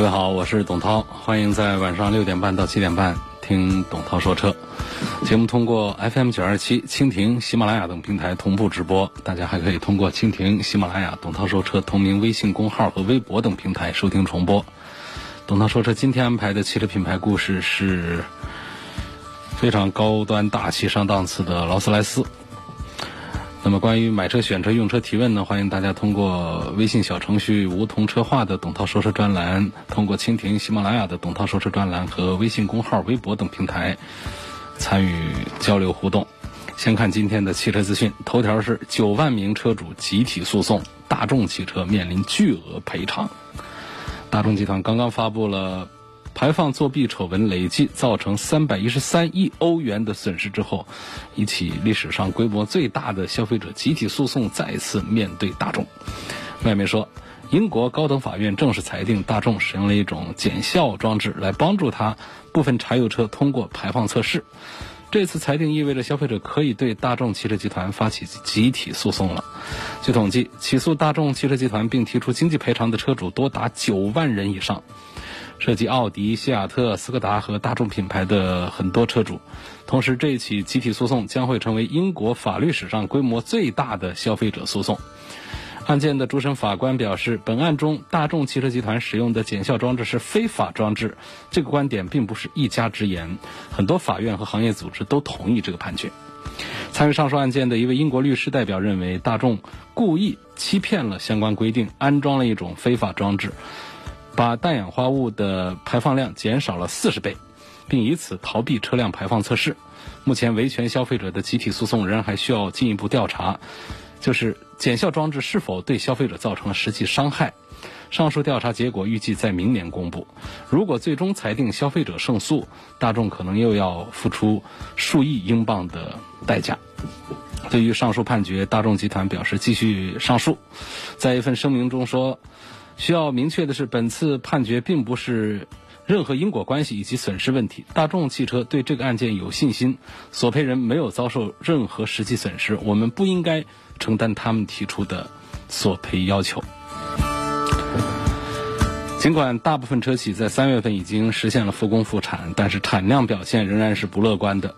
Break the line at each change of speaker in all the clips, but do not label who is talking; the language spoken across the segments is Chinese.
各位好，我是董涛，欢迎在晚上六点半到七点半听董涛说车。节目通过 FM 九二七、蜻蜓、喜马拉雅等平台同步直播，大家还可以通过蜻蜓、喜马拉雅、董涛说车同名微信公号和微博等平台收听重播。董涛说车今天安排的汽车品牌故事是非常高端大气上档次的劳斯莱斯。那么关于买车、选车、用车提问呢，欢迎大家通过微信小程序“梧桐车话”的董涛说车专栏，通过蜻蜓、喜马拉雅的董涛说车专栏和微信公号、微博等平台参与交流互动。先看今天的汽车资讯，头条是九万名车主集体诉讼，大众汽车面临巨额赔偿。大众集团刚刚发布了。排放作弊丑闻累计造成三百一十三亿欧元的损失之后，一起历史上规模最大的消费者集体诉讼再次面对大众。外媒说，英国高等法院正式裁定大众使用了一种减效装置来帮助它部分柴油车通过排放测试。这次裁定意味着消费者可以对大众汽车集团发起集体诉讼了。据统计，起诉大众汽车集团并提出经济赔偿的车主多达九万人以上。涉及奥迪、西雅特、斯柯达和大众品牌的很多车主，同时这一起集体诉讼将会成为英国法律史上规模最大的消费者诉讼。案件的主审法官表示，本案中大众汽车集团使用的减效装置是非法装置。这个观点并不是一家之言，很多法院和行业组织都同意这个判决。参与上述案件的一位英国律师代表认为，大众故意欺骗了相关规定，安装了一种非法装置。把氮氧化物的排放量减少了四十倍，并以此逃避车辆排放测试。目前维权消费者的集体诉讼仍然还需要进一步调查，就是减效装置是否对消费者造成了实际伤害。上述调查结果预计在明年公布。如果最终裁定消费者胜诉，大众可能又要付出数亿英镑的代价。对于上述判决，大众集团表示继续上诉，在一份声明中说。需要明确的是，本次判决并不是任何因果关系以及损失问题。大众汽车对这个案件有信心，索赔人没有遭受任何实际损失，我们不应该承担他们提出的索赔要求。尽管大部分车企在三月份已经实现了复工复产，但是产量表现仍然是不乐观的。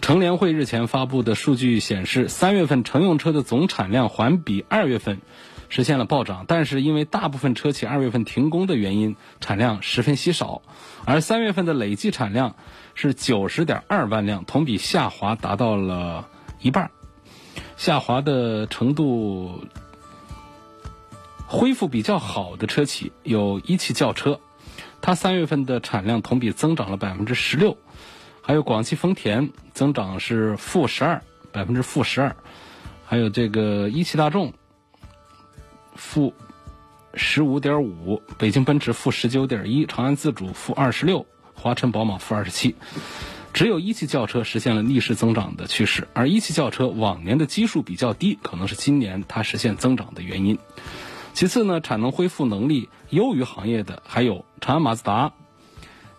乘联会日前发布的数据显示，三月份乘用车的总产量环比二月份。实现了暴涨，但是因为大部分车企二月份停工的原因，产量十分稀少。而三月份的累计产量是九十点二万辆，同比下滑达到了一半。下滑的程度恢复比较好的车企有一汽轿车，它三月份的产量同比增长了百分之十六，还有广汽丰田增长是负十二，百分之负十二，还有这个一汽大众。负十五点五，北京奔驰负十九点一，长安自主负二十六，华晨宝马负二十七，只有一汽轿车实现了逆势增长的趋势。而一汽轿车往年的基数比较低，可能是今年它实现增长的原因。其次呢，产能恢复能力优于行业的还有长安马自达。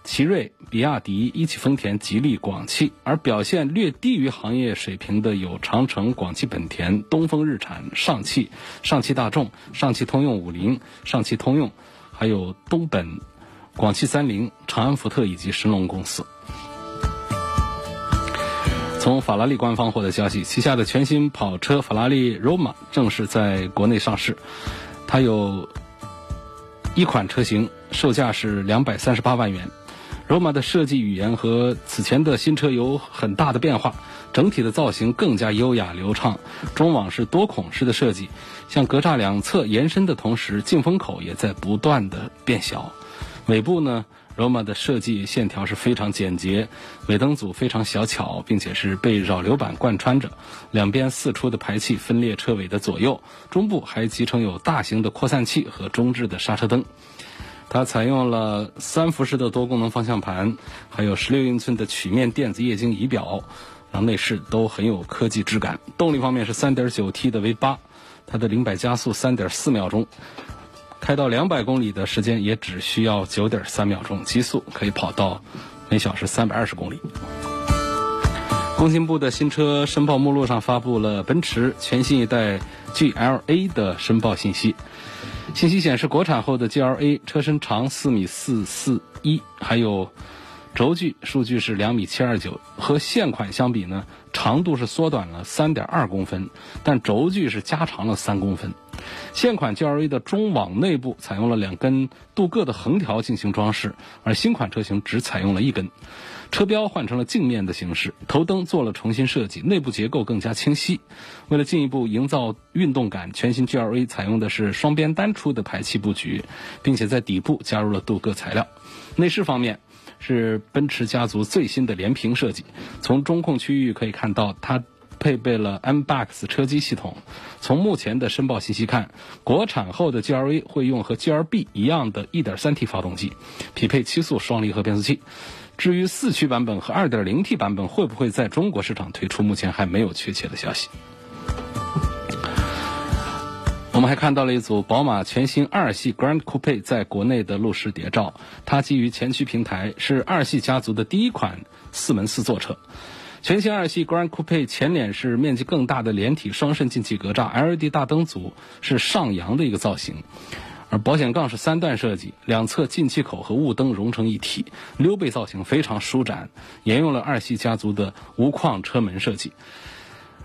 奇瑞、比亚迪、一汽丰田、吉利、广汽，而表现略低于行业水平的有长城、广汽本田、东风日产、上汽、上汽大众、上汽通用五菱、上汽通用，还有东本、广汽三菱、长安福特以及神龙公司。从法拉利官方获得消息，旗下的全新跑车法拉利 Roma 正式在国内上市，它有一款车型，售价是两百三十八万元。罗马的设计语言和此前的新车有很大的变化，整体的造型更加优雅流畅，中网是多孔式的设计，向格栅两侧延伸的同时，进风口也在不断的变小。尾部呢，罗马的设计线条是非常简洁，尾灯组非常小巧，并且是被扰流板贯穿着，两边四出的排气分裂车尾的左右，中部还集成有大型的扩散器和中置的刹车灯。它采用了三辐式的多功能方向盘，还有十六英寸的曲面电子液晶仪表，让内饰都很有科技质感。动力方面是三点九 T 的 V 八，它的零百加速三点四秒钟，开到两百公里的时间也只需要九点三秒钟，极速可以跑到每小时三百二十公里。工信部的新车申报目录上发布了奔驰全新一代 GLA 的申报信息。信息显示，国产后的 GLA 车身长四米四四一，还有轴距数据是两米七二九，和现款相比呢，长度是缩短了三点二公分，但轴距是加长了三公分。现款 GLA 的中网内部采用了两根镀铬的横条进行装饰，而新款车型只采用了一根。车标换成了镜面的形式，头灯做了重新设计，内部结构更加清晰。为了进一步营造运动感，全新 GLA 采用的是双边单出的排气布局，并且在底部加入了镀铬材料。内饰方面是奔驰家族最新的连屏设计，从中控区域可以看到它。配备了 MBUX 车机系统。从目前的申报信息看，国产后的 GLA 会用和 GLB 一样的 1.3T 发动机，匹配七速双离合变速器。至于四驱版本和 2.0T 版本会不会在中国市场推出，目前还没有确切的消息。我们还看到了一组宝马全新二系 Grand Coupe 在国内的路试谍照，它基于前驱平台，是二系家族的第一款四门四座车。全新二系 Grand Coupe 前脸是面积更大的连体双肾进气格栅，LED 大灯组是上扬的一个造型，而保险杠是三段设计，两侧进气口和雾灯融成一体，溜背造型非常舒展，沿用了二系家族的无框车门设计。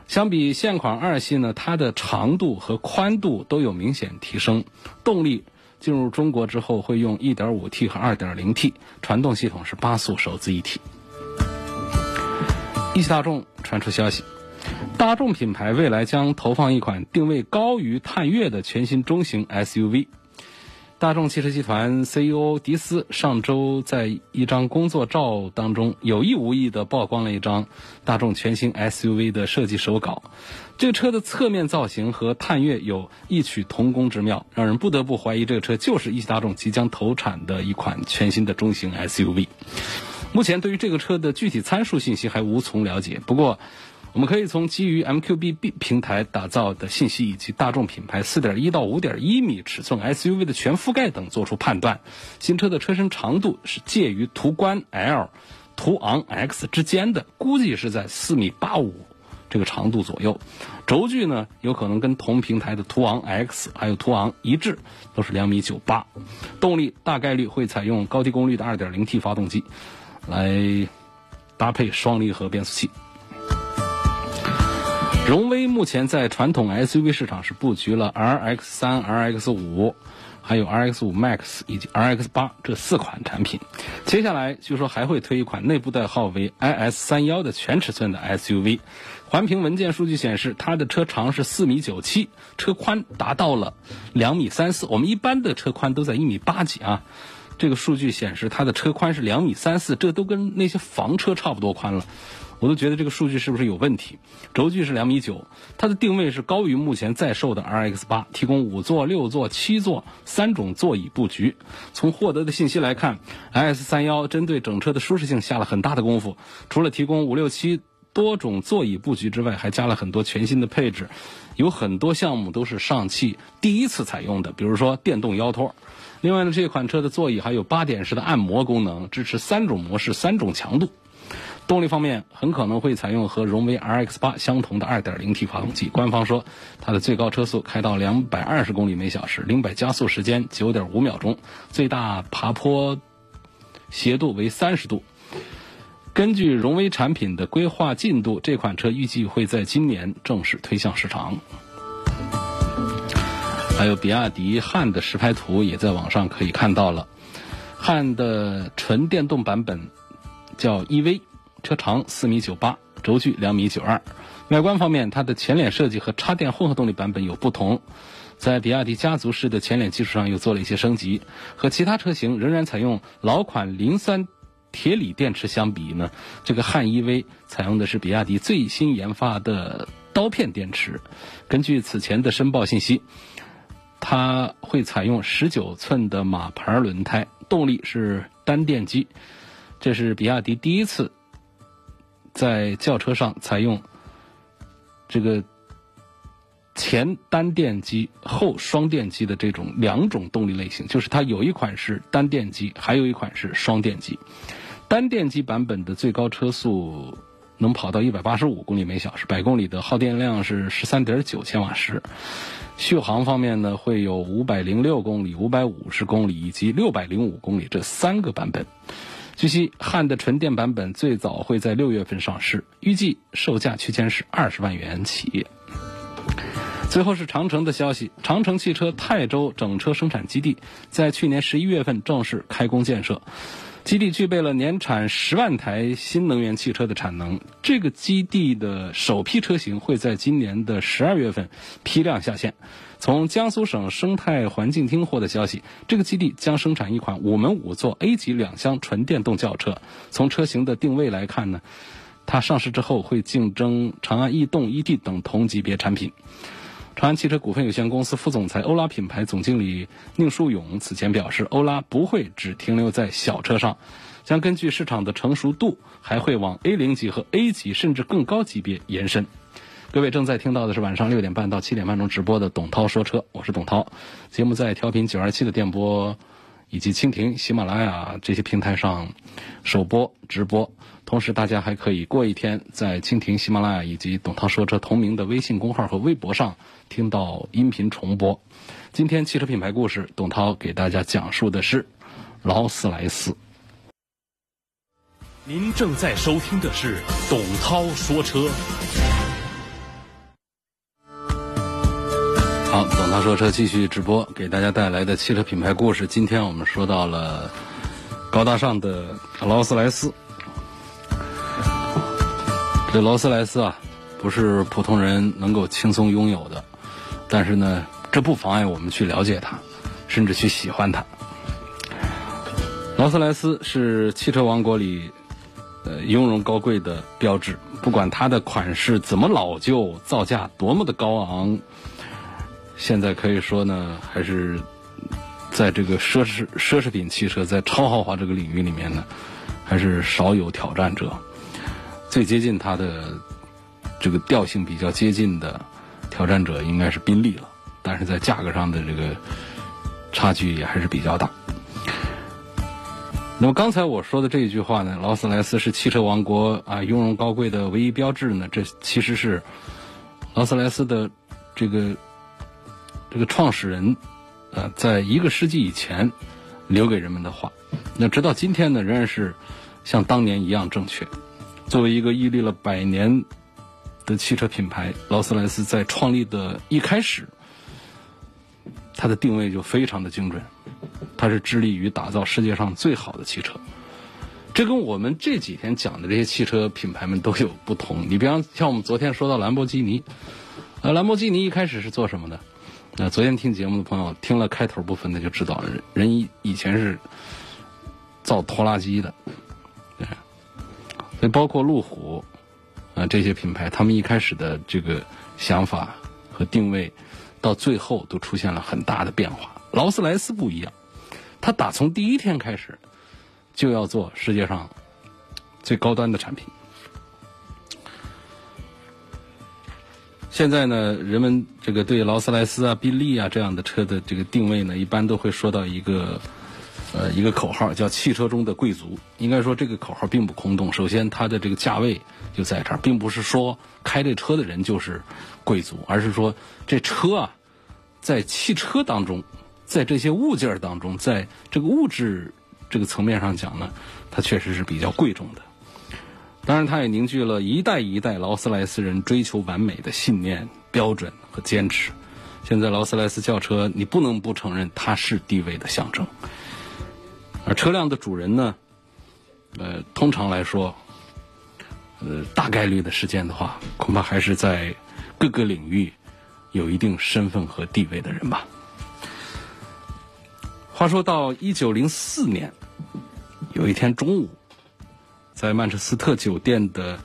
相比现款二系呢，它的长度和宽度都有明显提升。动力进入中国之后会用 1.5T 和 2.0T，传动系统是八速手自一体。一汽大众传出消息，大众品牌未来将投放一款定位高于探岳的全新中型 SUV。大众汽车集团 CEO 迪斯上周在一张工作照当中有意无意地曝光了一张大众全新 SUV 的设计手稿。这个车的侧面造型和探岳有异曲同工之妙，让人不得不怀疑这个车就是一汽大众即将投产的一款全新的中型 SUV。目前对于这个车的具体参数信息还无从了解。不过，我们可以从基于 MQB B 平台打造的信息以及大众品牌4.1到5.1米尺寸 SUV 的全覆盖等做出判断。新车的车身长度是介于途观 L、途昂 X 之间的，估计是在4米85这个长度左右。轴距呢，有可能跟同平台的途昂 X 还有途昂一致，都是2米98。动力大概率会采用高低功率的 2.0T 发动机。来搭配双离合变速器。荣威目前在传统 SUV 市场是布局了 RX 三、RX 五，还有 RX 五 Max 以及 RX 八这四款产品。接下来据说还会推一款内部代号为 IS 三幺的全尺寸的 SUV。环评文件数据显示，它的车长是四米九七，车宽达到了两米三四。我们一般的车宽都在一米八几啊。这个数据显示，它的车宽是两米三四，这都跟那些房车差不多宽了，我都觉得这个数据是不是有问题？轴距是两米九，它的定位是高于目前在售的 RX 八，提供五座、六座、七座三种座椅布局。从获得的信息来看，IS 三幺针对整车的舒适性下了很大的功夫，除了提供五六七多种座椅布局之外，还加了很多全新的配置，有很多项目都是上汽第一次采用的，比如说电动腰托。另外呢，这款车的座椅还有八点式的按摩功能，支持三种模式、三种强度。动力方面，很可能会采用和荣威 RX 八相同的 2.0T 发动机。官方说，它的最高车速开到两百二十公里每小时，零百加速时间九点五秒钟，最大爬坡斜度为三十度。根据荣威产品的规划进度，这款车预计会在今年正式推向市场。还有比亚迪汉的实拍图也在网上可以看到了，汉的纯电动版本叫 EV，车长四米九八，轴距两米九二。外观方面，它的前脸设计和插电混合动力版本有不同，在比亚迪家族式的前脸基础上又做了一些升级。和其他车型仍然采用老款磷酸铁锂电池相比呢，这个汉 EV 采用的是比亚迪最新研发的刀片电池。根据此前的申报信息。它会采用十九寸的马牌轮胎，动力是单电机，这是比亚迪第一次在轿车上采用这个前单电机、后双电机的这种两种动力类型，就是它有一款是单电机，还有一款是双电机。单电机版本的最高车速。能跑到一百八十五公里每小时，百公里的耗电量是十三点九千瓦时。续航方面呢，会有五百零六公里、五百五十公里以及六百零五公里这三个版本。据悉，汉的纯电版本最早会在六月份上市，预计售价区间是二十万元起。最后是长城的消息，长城汽车泰州整车生产基地在去年十一月份正式开工建设。基地具备了年产十万台新能源汽车的产能。这个基地的首批车型会在今年的十二月份批量下线。从江苏省生态环境厅获得消息，这个基地将生产一款五门五座 A 级两厢纯电动轿车。从车型的定位来看呢，它上市之后会竞争长安逸动、ED 等同级别产品。长安汽车股份有限公司副总裁、欧拉品牌总经理宁树勇此前表示，欧拉不会只停留在小车上，将根据市场的成熟度，还会往 A 零级和 A 级甚至更高级别延伸。各位正在听到的是晚上六点半到七点半钟直播的董涛说车，我是董涛。节目在调频九二七的电波以及蜻蜓、喜马拉雅这些平台上首播直播。同时，大家还可以过一天在蜻蜓、喜马拉雅以及董涛说车同名的微信公号和微博上听到音频重播。今天汽车品牌故事，董涛给大家讲述的是劳斯莱斯。
您正在收听的是董涛说车。
好，董涛说车继续直播，给大家带来的汽车品牌故事。今天我们说到了高大上的劳斯莱斯。这劳斯莱斯啊，不是普通人能够轻松拥有的，但是呢，这不妨碍我们去了解它，甚至去喜欢它。劳斯莱斯是汽车王国里，呃，雍容高贵的标志。不管它的款式怎么老旧，造价多么的高昂，现在可以说呢，还是在这个奢侈奢侈品汽车在超豪华这个领域里面呢，还是少有挑战者。最接近它的这个调性比较接近的挑战者应该是宾利了，但是在价格上的这个差距也还是比较大。那么刚才我说的这一句话呢，劳斯莱斯是汽车王国啊雍容高贵的唯一标志呢，这其实是劳斯莱斯的这个这个创始人呃，在一个世纪以前留给人们的话，那直到今天呢，仍然是像当年一样正确。作为一个屹立了百年的汽车品牌，劳斯莱斯在创立的一开始，它的定位就非常的精准，它是致力于打造世界上最好的汽车。这跟我们这几天讲的这些汽车品牌们都有不同。你比方像我们昨天说到兰博基尼，呃，兰博基尼一开始是做什么的？那昨天听节目的朋友听了开头部分的就知道，人以以前是造拖拉机的。所以，包括路虎，啊这些品牌，他们一开始的这个想法和定位，到最后都出现了很大的变化。劳斯莱斯不一样，他打从第一天开始就要做世界上最高端的产品。现在呢，人们这个对劳斯莱斯啊、宾利啊这样的车的这个定位呢，一般都会说到一个。呃，一个口号叫“汽车中的贵族”，应该说这个口号并不空洞。首先，它的这个价位就在这儿，并不是说开这车的人就是贵族，而是说这车啊，在汽车当中，在这些物件当中，在这个物质这个层面上讲呢，它确实是比较贵重的。当然，它也凝聚了一代一代劳斯莱斯人追求完美的信念、标准和坚持。现在，劳斯莱斯轿车，你不能不承认它是地位的象征。而车辆的主人呢，呃，通常来说，呃，大概率的事件的话，恐怕还是在各个领域有一定身份和地位的人吧。话说到一九零四年，有一天中午，在曼彻斯特酒店的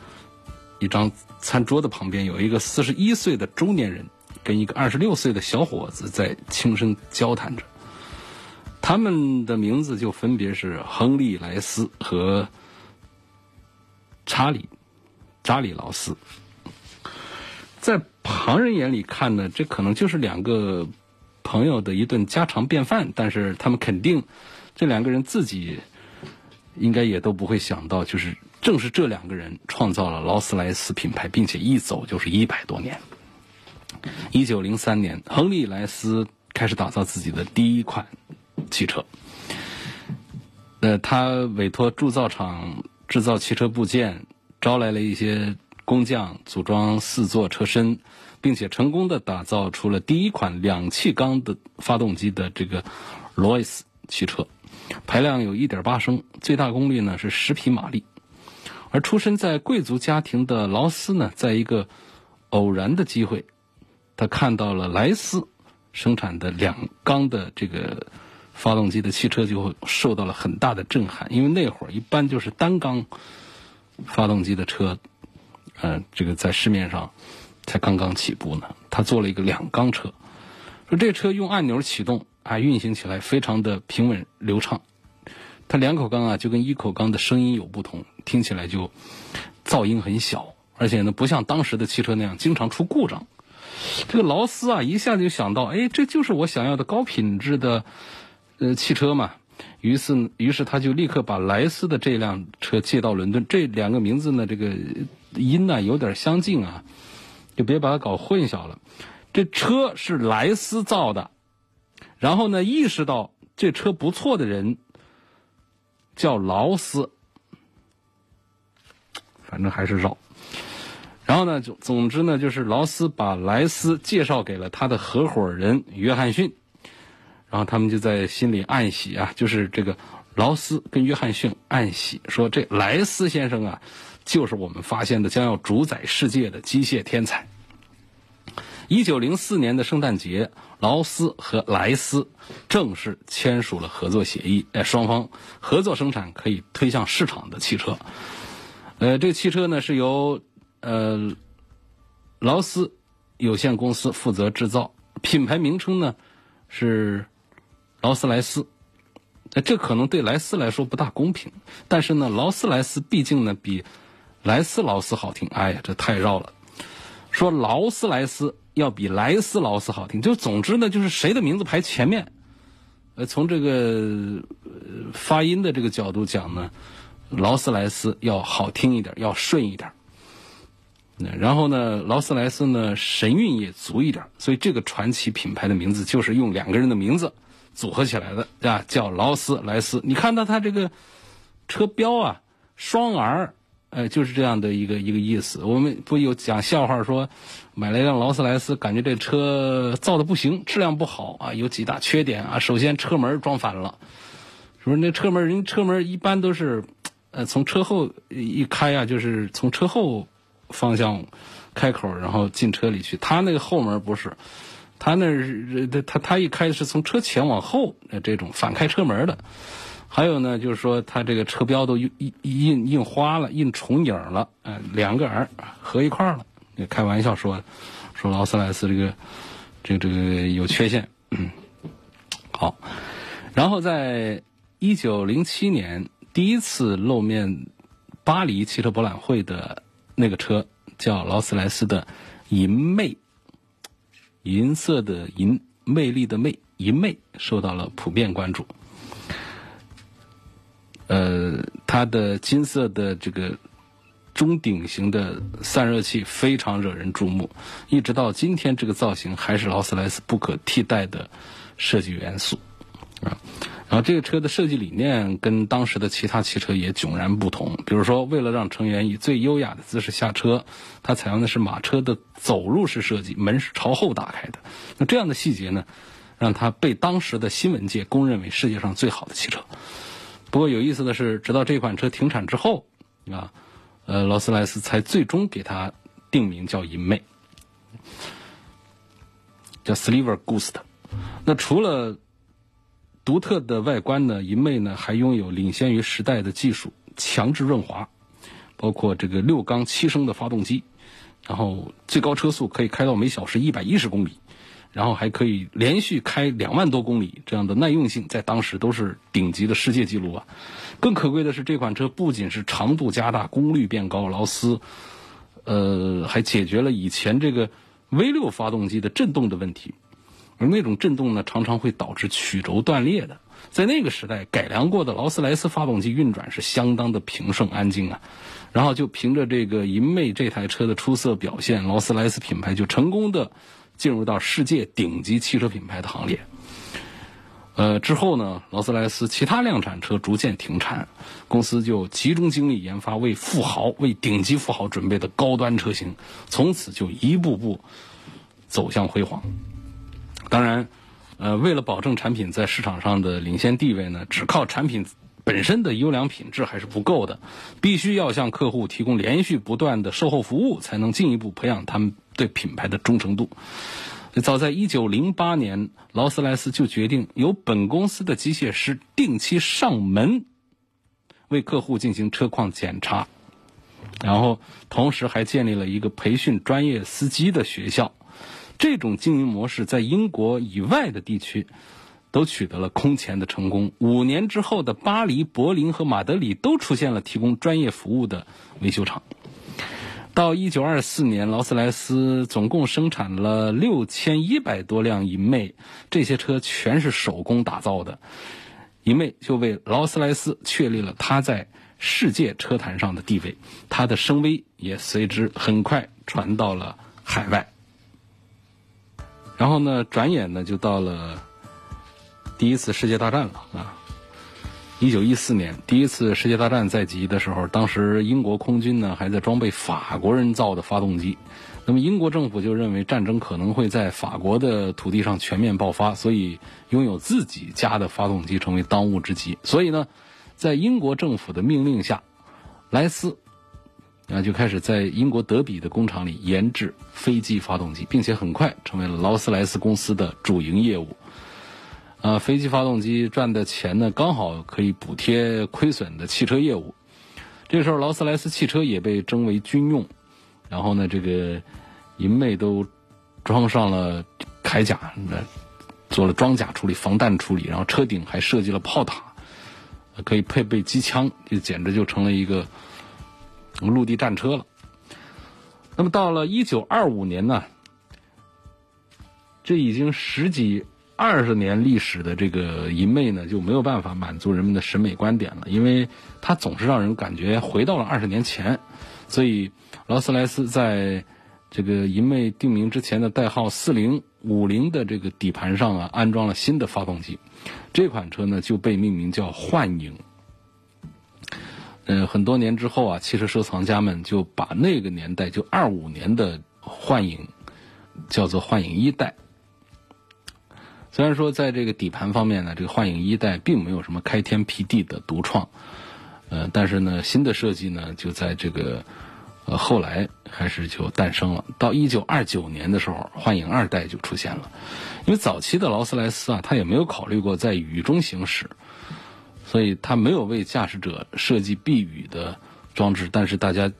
一张餐桌的旁边，有一个四十一岁的中年人跟一个二十六岁的小伙子在轻声交谈着。他们的名字就分别是亨利·莱斯和查理·查理·劳斯。在旁人眼里看呢，这可能就是两个朋友的一顿家常便饭，但是他们肯定这两个人自己应该也都不会想到，就是正是这两个人创造了劳斯莱斯品牌，并且一走就是一百多年。一九零三年，亨利·莱斯开始打造自己的第一款汽车。呃，他委托铸造厂制造汽车部件，招来了一些。工匠组装四座车身，并且成功的打造出了第一款两气缸的发动机的这个罗伊斯汽车，排量有1.8升，最大功率呢是十匹马力。而出身在贵族家庭的劳斯呢，在一个偶然的机会，他看到了莱斯生产的两缸的这个发动机的汽车，就会受到了很大的震撼，因为那会儿一般就是单缸发动机的车。呃，这个在市面上才刚刚起步呢。他做了一个两缸车，说这车用按钮启动啊，运行起来非常的平稳流畅。它两口缸啊，就跟一口缸的声音有不同，听起来就噪音很小，而且呢，不像当时的汽车那样经常出故障。这个劳斯啊，一下子就想到，哎，这就是我想要的高品质的呃汽车嘛。于是，于是他就立刻把莱斯的这辆车借到伦敦。这两个名字呢，这个。音呢有点相近啊，就别把它搞混淆了。这车是莱斯造的，然后呢，意识到这车不错的人叫劳斯，反正还是绕。然后呢，总总之呢，就是劳斯把莱斯介绍给了他的合伙人约翰逊，然后他们就在心里暗喜啊，就是这个劳斯跟约翰逊暗喜说：“这莱斯先生啊。”就是我们发现的将要主宰世界的机械天才。一九零四年的圣诞节，劳斯和莱斯正式签署了合作协议，哎，双方合作生产可以推向市场的汽车。呃，这个汽车呢是由呃劳斯有限公司负责制造，品牌名称呢是劳斯莱斯。这可能对莱斯来说不大公平，但是呢，劳斯莱斯毕竟呢比。莱斯劳斯好听，哎呀，这太绕了。说劳斯莱斯要比莱斯劳斯好听，就总之呢，就是谁的名字排前面。呃，从这个发音的这个角度讲呢，劳斯莱斯要好听一点，要顺一点。然后呢，劳斯莱斯呢神韵也足一点，所以这个传奇品牌的名字就是用两个人的名字组合起来的，啊，叫劳斯莱斯。你看到它这个车标啊，双 R。呃，就是这样的一个一个意思。我们不有讲笑话说，买了一辆劳斯莱斯，感觉这车造的不行，质量不好啊，有几大缺点啊。首先车门装反了，是不是？那车门人车门一般都是，呃，从车后一开啊，就是从车后方向开口，然后进车里去。他那个后门不是，他那是他他一开是从车前往后，这种反开车门的。还有呢，就是说它这个车标都印印印花了，印重影了，呃，两个 R 合一块了。开玩笑说，说劳斯莱斯这个，这个这个有缺陷。嗯好，然后在一九零七年第一次露面巴黎汽车博览会的那个车叫劳斯莱斯的银魅，银色的银，魅力的魅，银魅受到了普遍关注。呃，它的金色的这个中顶型的散热器非常惹人注目，一直到今天，这个造型还是劳斯莱斯不可替代的设计元素啊。然后这个车的设计理念跟当时的其他汽车也迥然不同。比如说，为了让成员以最优雅的姿势下车，它采用的是马车的走路式设计，门是朝后打开的。那这样的细节呢，让它被当时的新闻界公认为世界上最好的汽车。不过有意思的是，直到这款车停产之后，啊，呃，劳斯莱斯才最终给它定名叫银魅，叫 Silver Ghost。那除了独特的外观呢，银魅呢还拥有领先于时代的技术，强制润滑，包括这个六缸七升的发动机，然后最高车速可以开到每小时一百一十公里，然后还可以连续开两万多公里，这样的耐用性在当时都是顶级的世界纪录啊。更可贵的是，这款车不仅是长度加大、功率变高，劳斯，呃，还解决了以前这个 V 六发动机的震动的问题，而那种震动呢，常常会导致曲轴断裂的。在那个时代，改良过的劳斯莱斯发动机运转是相当的平顺安静啊。然后就凭着这个银魅这台车的出色表现，劳斯莱斯品牌就成功的进入到世界顶级汽车品牌的行列。呃，之后呢，劳斯莱斯其他量产车逐渐停产，公司就集中精力研发为富豪、为顶级富豪准备的高端车型，从此就一步步走向辉煌。当然，呃，为了保证产品在市场上的领先地位呢，只靠产品。本身的优良品质还是不够的，必须要向客户提供连续不断的售后服务，才能进一步培养他们对品牌的忠诚度。早在一九零八年，劳斯莱斯就决定由本公司的机械师定期上门为客户进行车况检查，然后同时还建立了一个培训专业司机的学校。这种经营模式在英国以外的地区。都取得了空前的成功。五年之后的巴黎、柏林和马德里都出现了提供专业服务的维修厂。到一九二四年，劳斯莱斯总共生产了六千一百多辆银魅，这些车全是手工打造的。银魅就为劳斯莱斯确立了它在世界车坛上的地位，它的声威也随之很快传到了海外。然后呢，转眼呢就到了。第一次世界大战了啊！一九一四年，第一次世界大战在即的时候，当时英国空军呢还在装备法国人造的发动机。那么英国政府就认为战争可能会在法国的土地上全面爆发，所以拥有自己家的发动机成为当务之急。所以呢，在英国政府的命令下，莱斯啊就开始在英国德比的工厂里研制飞机发动机，并且很快成为了劳斯莱斯公司的主营业务。啊，飞机发动机赚的钱呢，刚好可以补贴亏损的汽车业务。这时候，劳斯莱斯汽车也被征为军用，然后呢，这个银魅都装上了铠甲，做了装甲处理、防弹处理，然后车顶还设计了炮塔，可以配备机枪，就简直就成了一个陆地战车了。那么到了一九二五年呢，这已经十几。二十年历史的这个银魅呢，就没有办法满足人们的审美观点了，因为它总是让人感觉回到了二十年前。所以，劳斯莱斯在这个银魅定名之前的代号四零五零的这个底盘上啊，安装了新的发动机。这款车呢，就被命名叫幻影。嗯，很多年之后啊，汽车收藏家们就把那个年代就二五年的幻影叫做幻影一代。虽然说在这个底盘方面呢，这个幻影一代并没有什么开天辟地的独创，呃，但是呢，新的设计呢，就在这个呃后来开始就诞生了。到一九二九年的时候，幻影二代就出现了。因为早期的劳斯莱斯啊，它也没有考虑过在雨中行驶，所以它没有为驾驶者设计避雨的装置。但是大家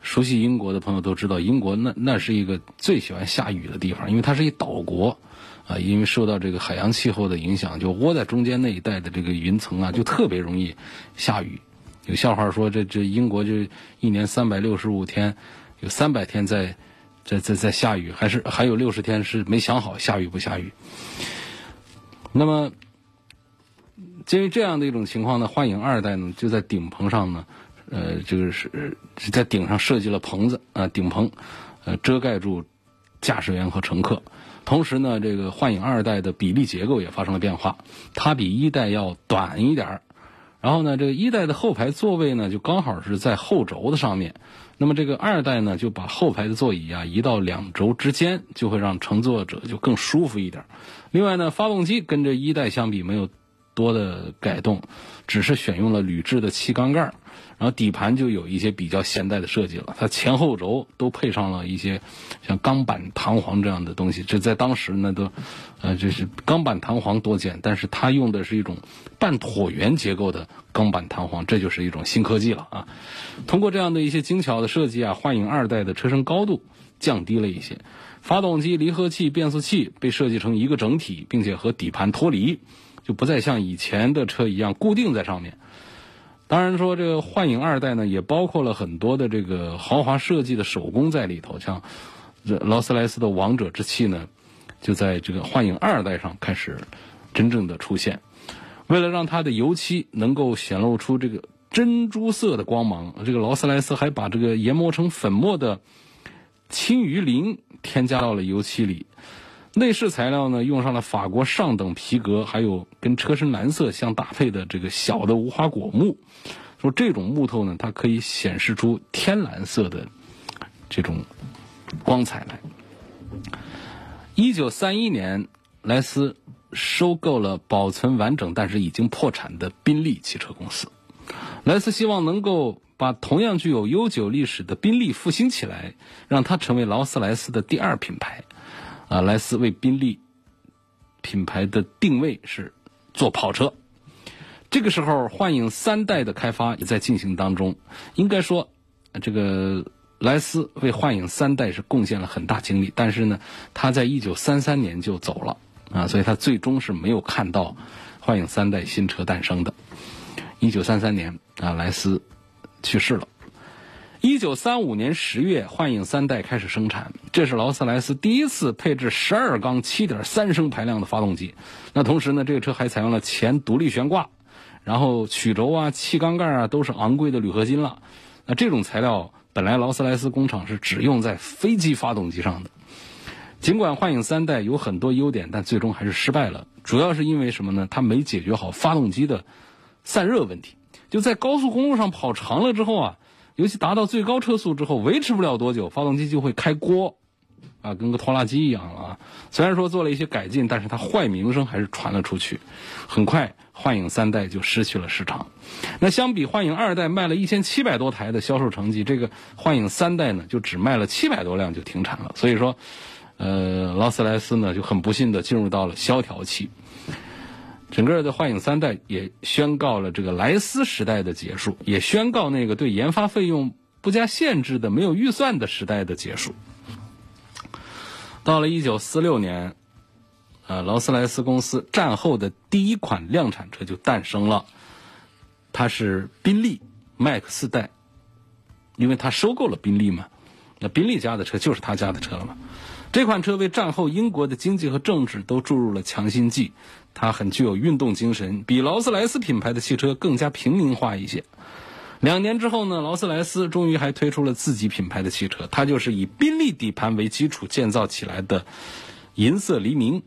熟悉英国的朋友都知道，英国那那是一个最喜欢下雨的地方，因为它是一岛国。啊，因为受到这个海洋气候的影响，就窝在中间那一带的这个云层啊，就特别容易下雨。有笑话说，这这英国就一年三百六十五天，有三百天在在在在下雨，还是还有六十天是没想好下雨不下雨。那么，基于这样的一种情况呢，幻影二代呢就在顶棚上呢，呃，这个是在顶上设计了棚子啊，顶棚，呃，遮盖住驾驶员和乘客。同时呢，这个幻影二代的比例结构也发生了变化，它比一代要短一点儿。然后呢，这个一代的后排座位呢，就刚好是在后轴的上面。那么这个二代呢，就把后排的座椅啊移到两轴之间，就会让乘坐者就更舒服一点。另外呢，发动机跟这一代相比没有多的改动，只是选用了铝制的气缸盖。然后底盘就有一些比较现代的设计了，它前后轴都配上了一些像钢板弹簧这样的东西，这在当时呢都，呃，就是钢板弹簧多见，但是它用的是一种半椭圆结构的钢板弹簧，这就是一种新科技了啊。通过这样的一些精巧的设计啊，幻影二代的车身高度降低了一些，发动机、离合器、变速器被设计成一个整体，并且和底盘脱离，就不再像以前的车一样固定在上面。当然说，这个幻影二代呢，也包括了很多的这个豪华设计的手工在里头，像劳斯莱斯的王者之气呢，就在这个幻影二代上开始真正的出现。为了让它的油漆能够显露出这个珍珠色的光芒，这个劳斯莱斯还把这个研磨成粉末的青鱼鳞添加到了油漆里。内饰材料呢，用上了法国上等皮革，还有跟车身蓝色相搭配的这个小的无花果木。说这种木头呢，它可以显示出天蓝色的这种光彩来。一九三一年，莱斯收购了保存完整但是已经破产的宾利汽车公司。莱斯希望能够把同样具有悠久历史的宾利复兴起来，让它成为劳斯莱斯的第二品牌。啊，莱斯为宾利品牌的定位是做跑车。这个时候，幻影三代的开发也在进行当中。应该说，这个莱斯为幻影三代是贡献了很大精力。但是呢，他在一九三三年就走了啊，所以他最终是没有看到幻影三代新车诞生的。一九三三年啊，莱斯去世了。一九三五年十月，幻影三代开始生产，这是劳斯莱斯第一次配置十二缸七点三升排量的发动机。那同时呢，这个车还采用了前独立悬挂，然后曲轴啊、气缸盖啊都是昂贵的铝合金了。那这种材料本来劳斯莱斯工厂是只用在飞机发动机上的。尽管幻影三代有很多优点，但最终还是失败了。主要是因为什么呢？它没解决好发动机的散热问题。就在高速公路上跑长了之后啊。尤其达到最高车速之后，维持不了多久，发动机就会开锅，啊，跟个拖拉机一样了啊。虽然说做了一些改进，但是它坏名声还是传了出去。很快，幻影三代就失去了市场。那相比幻影二代卖了一千七百多台的销售成绩，这个幻影三代呢就只卖了七百多辆就停产了。所以说，呃，劳斯莱斯呢就很不幸的进入到了萧条期。整个的幻影三代也宣告了这个莱斯时代的结束，也宣告那个对研发费用不加限制的没有预算的时代的结束。到了一九四六年，呃，劳斯莱斯公司战后的第一款量产车就诞生了，它是宾利麦克四代，因为他收购了宾利嘛，那宾利家的车就是他家的车了嘛。这款车为战后英国的经济和政治都注入了强心剂。它很具有运动精神，比劳斯莱斯品牌的汽车更加平民化一些。两年之后呢，劳斯莱斯终于还推出了自己品牌的汽车，它就是以宾利底盘为基础建造起来的银色黎明。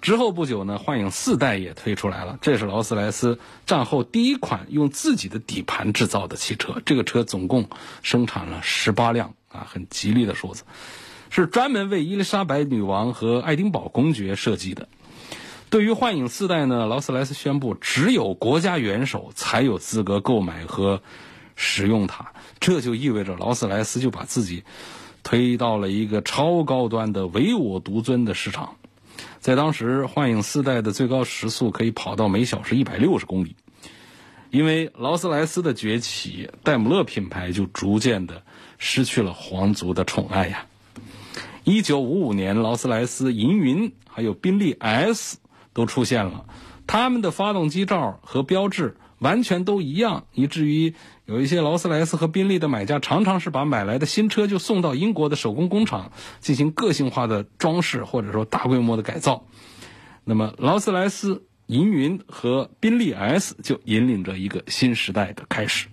之后不久呢，幻影四代也推出来了，这是劳斯莱斯战后第一款用自己的底盘制造的汽车。这个车总共生产了十八辆啊，很吉利的数字，是专门为伊丽莎白女王和爱丁堡公爵设计的。对于幻影四代呢，劳斯莱斯宣布，只有国家元首才有资格购买和使用它。这就意味着劳斯莱斯就把自己推到了一个超高端的唯我独尊的市场。在当时，幻影四代的最高时速可以跑到每小时一百六十公里。因为劳斯莱斯的崛起，戴姆勒品牌就逐渐的失去了皇族的宠爱呀。一九五五年，劳斯莱斯银云还有宾利 S。都出现了，他们的发动机罩和标志完全都一样，以至于有一些劳斯莱斯和宾利的买家常常是把买来的新车就送到英国的手工工厂进行个性化的装饰或者说大规模的改造。那么，劳斯莱斯银云和宾利 S 就引领着一个新时代的开始。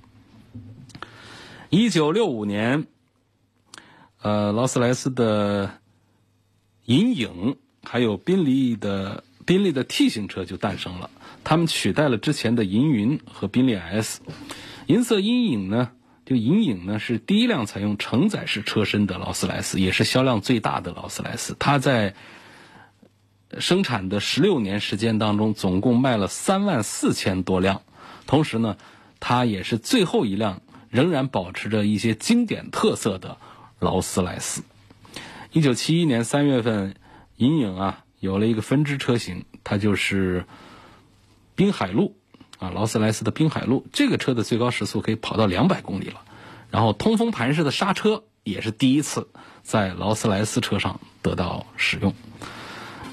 一九六五年，呃，劳斯莱斯的银影还有宾利的。宾利的 T 型车就诞生了，他们取代了之前的银云和宾利 S。银色阴影呢，就银影呢是第一辆采用承载式车身的劳斯莱斯，也是销量最大的劳斯莱斯。它在生产的十六年时间当中，总共卖了三万四千多辆。同时呢，它也是最后一辆仍然保持着一些经典特色的劳斯莱斯。一九七一年三月份，银影啊有了一个分支车型，它就是滨海路啊，劳斯莱斯的滨海路。这个车的最高时速可以跑到两百公里了。然后通风盘式的刹车也是第一次在劳斯莱斯车上得到使用。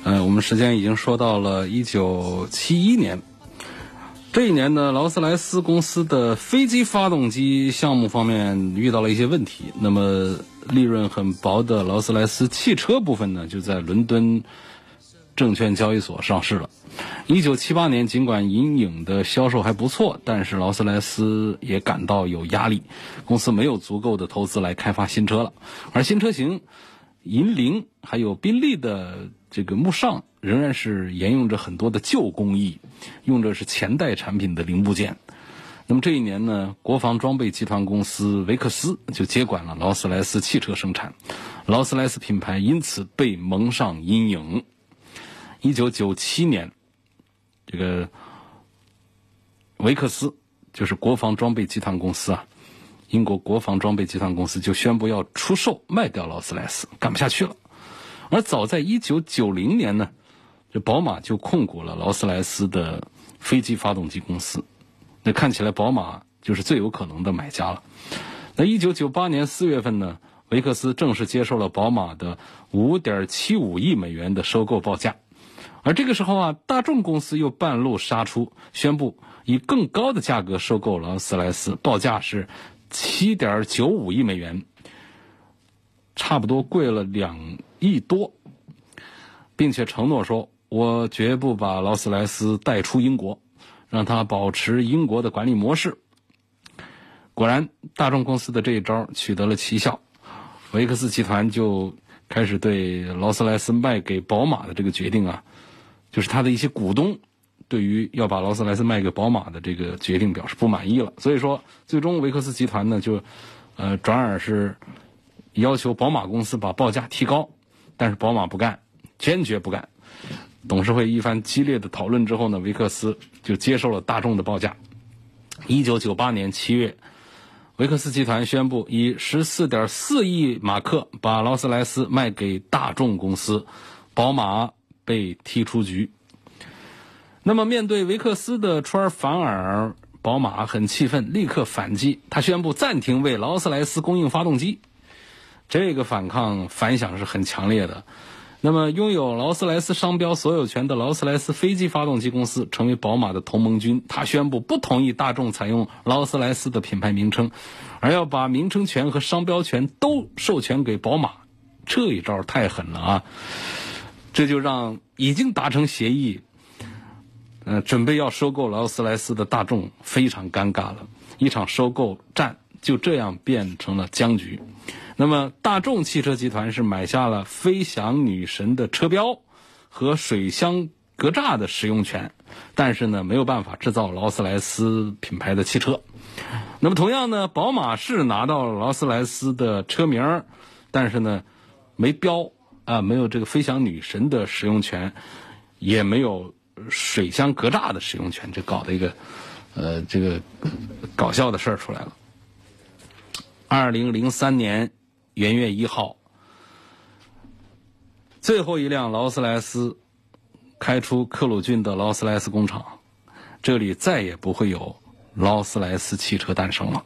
呃，我们时间已经说到了一九七一年，这一年呢，劳斯莱斯公司的飞机发动机项目方面遇到了一些问题，那么利润很薄的劳斯莱斯汽车部分呢，就在伦敦证券交易所上市了。一九七八年，尽管银影的销售还不错，但是劳斯莱斯也感到有压力，公司没有足够的投资来开发新车了，而新车型银铃还有宾利的。这个慕尚仍然是沿用着很多的旧工艺，用的是前代产品的零部件。那么这一年呢，国防装备集团公司维克斯就接管了劳斯莱斯汽车生产，劳斯莱斯品牌因此被蒙上阴影。一九九七年，这个维克斯就是国防装备集团公司啊，英国国防装备集团公司就宣布要出售卖掉劳斯莱斯，干不下去了。而早在一九九零年呢，这宝马就控股了劳斯莱斯的飞机发动机公司。那看起来宝马就是最有可能的买家了。那一九九八年四月份呢，维克斯正式接受了宝马的五点七五亿美元的收购报价。而这个时候啊，大众公司又半路杀出，宣布以更高的价格收购劳斯莱斯，报价是七点九五亿美元，差不多贵了两。亿多，并且承诺说：“我绝不把劳斯莱斯带出英国，让它保持英国的管理模式。”果然，大众公司的这一招取得了奇效，维克斯集团就开始对劳斯莱斯卖给宝马的这个决定啊，就是他的一些股东对于要把劳斯莱斯卖给宝马的这个决定表示不满意了。所以说，最终维克斯集团呢就呃转而是要求宝马公司把报价提高。但是宝马不干，坚决不干。董事会一番激烈的讨论之后呢，维克斯就接受了大众的报价。一九九八年七月，维克斯集团宣布以十四点四亿马克把劳斯莱斯卖给大众公司，宝马被踢出局。那么面对维克斯的出尔反尔，宝马很气愤，立刻反击，他宣布暂停为劳斯莱斯供应发动机。这个反抗反响是很强烈的。那么，拥有劳斯莱斯商标所有权的劳斯莱斯飞机发动机公司成为宝马的同盟军。他宣布不同意大众采用劳斯莱斯的品牌名称，而要把名称权和商标权都授权给宝马。这一招太狠了啊！这就让已经达成协议，呃，准备要收购劳斯莱斯的大众非常尴尬了。一场收购战就这样变成了僵局。那么，大众汽车集团是买下了飞翔女神的车标和水箱格栅的使用权，但是呢，没有办法制造劳斯莱斯品牌的汽车。那么，同样呢，宝马是拿到了劳斯莱斯的车名，但是呢，没标啊，没有这个飞翔女神的使用权，也没有水箱格栅的使用权，这搞的一个呃这个搞笑的事儿出来了。二零零三年。元月一号，最后一辆劳斯莱斯开出克鲁郡的劳斯莱斯工厂，这里再也不会有劳斯莱斯汽车诞生了。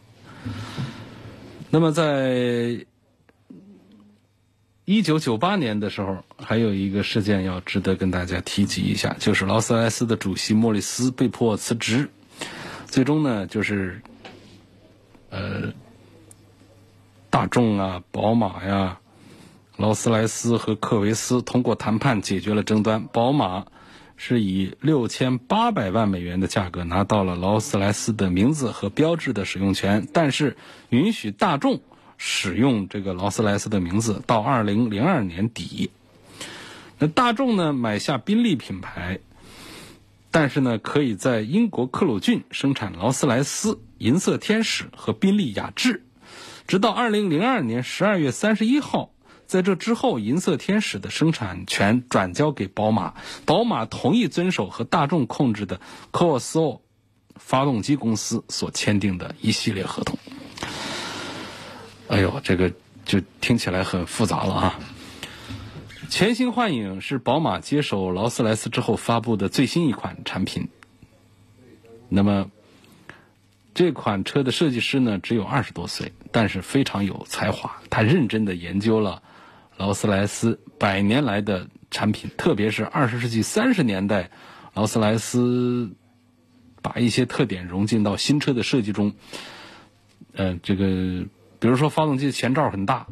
那么，在一九九八年的时候，还有一个事件要值得跟大家提及一下，就是劳斯莱斯的主席莫里斯被迫辞职，最终呢，就是呃。大众啊，宝马呀，劳斯莱斯和科维斯通过谈判解决了争端。宝马是以六千八百万美元的价格拿到了劳斯莱斯的名字和标志的使用权，但是允许大众使用这个劳斯莱斯的名字到二零零二年底。那大众呢买下宾利品牌，但是呢可以在英国克鲁郡生产劳斯莱斯、银色天使和宾利雅致。直到二零零二年十二月三十一号，在这之后，银色天使的生产权转交给宝马，宝马同意遵守和大众控制的 c o s o 发动机公司所签订的一系列合同。哎呦，这个就听起来很复杂了啊！全新幻影是宝马接手劳斯莱斯之后发布的最新一款产品。那么，这款车的设计师呢，只有二十多岁，但是非常有才华。他认真的研究了劳斯莱斯百年来的产品，特别是二十世纪三十年代，劳斯莱斯把一些特点融进到新车的设计中。呃，这个比如说发动机的前罩很大，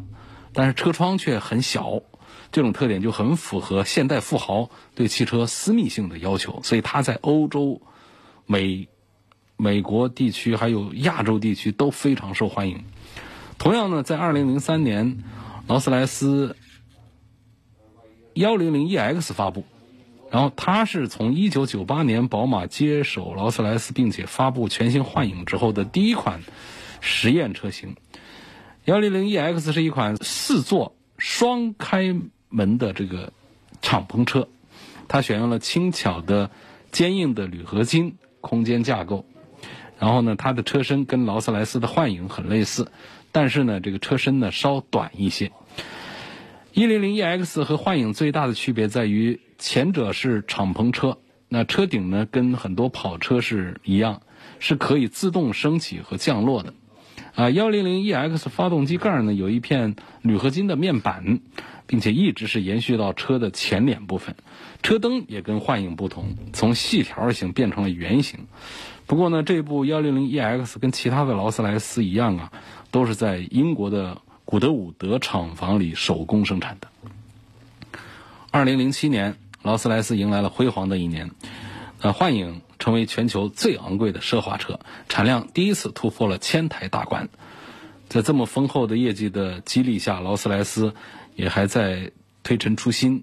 但是车窗却很小。这种特点就很符合现代富豪对汽车私密性的要求，所以它在欧洲、美、美国地区还有亚洲地区都非常受欢迎。同样呢，在二零零三年，劳斯莱斯幺零零 EX 发布，然后它是从一九九八年宝马接手劳斯莱斯并且发布全新幻影之后的第一款实验车型。幺零零 EX 是一款四座双开。门的这个敞篷车，它选用了轻巧的、坚硬的铝合金空间架构。然后呢，它的车身跟劳斯莱斯的幻影很类似，但是呢，这个车身呢稍短一些。100EX 和幻影最大的区别在于，前者是敞篷车，那车顶呢跟很多跑车是一样，是可以自动升起和降落的。啊，100EX 发动机盖呢有一片铝合金的面板。并且一直是延续到车的前脸部分，车灯也跟幻影不同，从细条形变成了圆形。不过呢，这部 100EX 跟其他的劳斯莱斯一样啊，都是在英国的古德伍德厂房里手工生产的。2007年，劳斯莱斯迎来了辉煌的一年，呃，幻影成为全球最昂贵的奢华车，产量第一次突破了千台大关。在这么丰厚的业绩的激励下，劳斯莱斯。也还在推陈出新，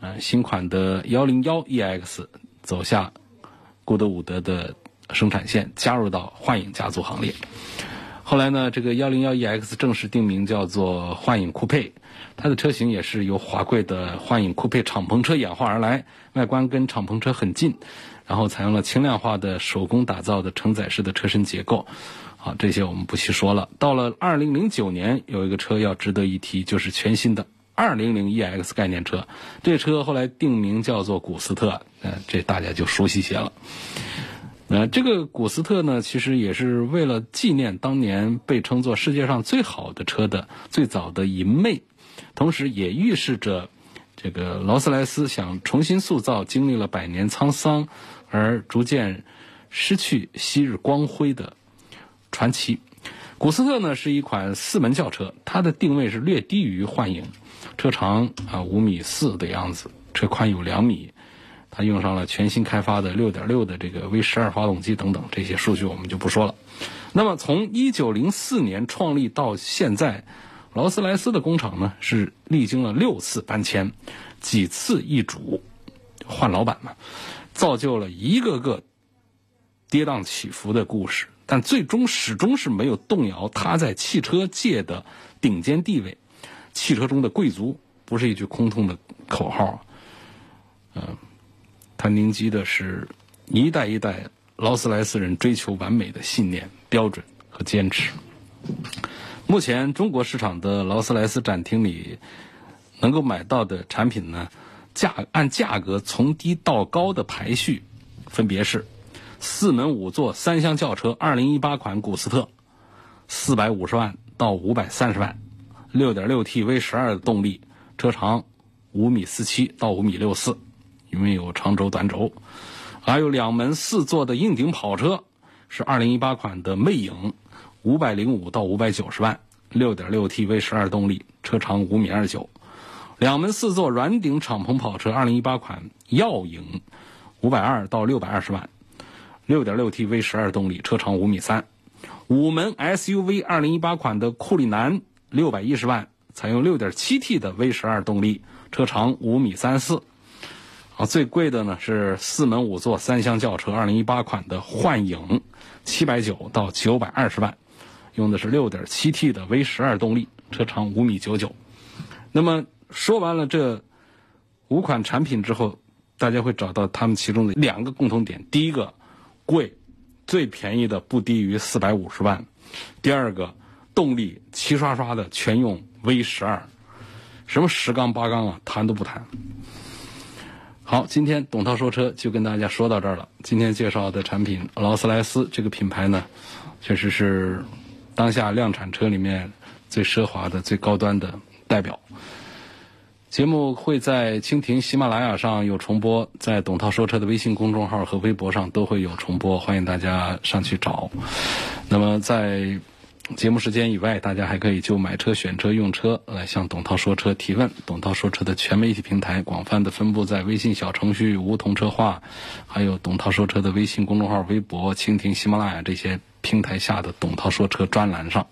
呃，新款的幺零幺 EX 走下古德伍德的生产线，加入到幻影家族行列。后来呢，这个幺零幺 EX 正式定名叫做幻影酷配，它的车型也是由华贵的幻影酷配敞篷车演化而来，外观跟敞篷车很近，然后采用了轻量化的手工打造的承载式的车身结构。好，这些我们不细说了。到了二零零九年，有一个车要值得一提，就是全新的二零零 EX 概念车。这车后来定名叫做古斯特，呃，这大家就熟悉些了。呃，这个古斯特呢，其实也是为了纪念当年被称作世界上最好的车的最早的银魅，同时也预示着这个劳斯莱斯想重新塑造经历了百年沧桑而逐渐失去昔日光辉的。传奇，古斯特呢是一款四门轿车，它的定位是略低于幻影，车长啊五米四的样子，车宽有两米，它用上了全新开发的六点六的这个 V 十二发动机等等这些数据我们就不说了。那么从一九零四年创立到现在，劳斯莱斯的工厂呢是历经了六次搬迁，几次易主，换老板嘛，造就了一个个跌宕起伏的故事。但最终始终是没有动摇他在汽车界的顶尖地位，汽车中的贵族不是一句空洞的口号，嗯，它凝集的是一代一代劳斯莱斯人追求完美的信念、标准和坚持。目前中国市场的劳斯莱斯展厅里能够买到的产品呢，价按价格从低到高的排序，分别是。四门五座三厢轿车，二零一八款古斯特，四百五十万到五百三十万，六点六 T V 十二的动力，车长五米四七到五米六四，因为有长轴短轴，还有两门四座的硬顶跑车，是二零一八款的魅影，五百零五到五百九十万，六点六 T V 十二动力，车长五米二九，两门四座软顶敞篷跑车，二零一八款耀影，五百二到六百二十万。六点六 T V 十二动力，车长五米三，五门 S U V 二零一八款的库里南六百一十万，采用六点七 T 的 V 十二动力，车长五米三四。啊，最贵的呢是四门五座三厢轿车二零一八款的幻影，七百九到九百二十万，用的是六点七 T 的 V 十二动力，车长五米九九。那么说完了这五款产品之后，大家会找到它们其中的两个共同点：第一个，贵，最便宜的不低于四百五十万；第二个，动力齐刷刷的全用 V 十二，什么十缸八缸啊，谈都不谈。好，今天董涛说车就跟大家说到这儿了。今天介绍的产品劳斯莱斯这个品牌呢，确实是当下量产车里面最奢华的、最高端的代表。节目会在蜻蜓、喜马拉雅上有重播，在董涛说车的微信公众号和微博上都会有重播，欢迎大家上去找。那么在节目时间以外，大家还可以就买车、选车、用车来向董涛说车提问。董涛说车的全媒体平台广泛的分布在微信小程序“梧桐车话”，还有董涛说车的微信公众号、微博、蜻蜓、喜马拉雅这些平台下的董涛说车专栏上。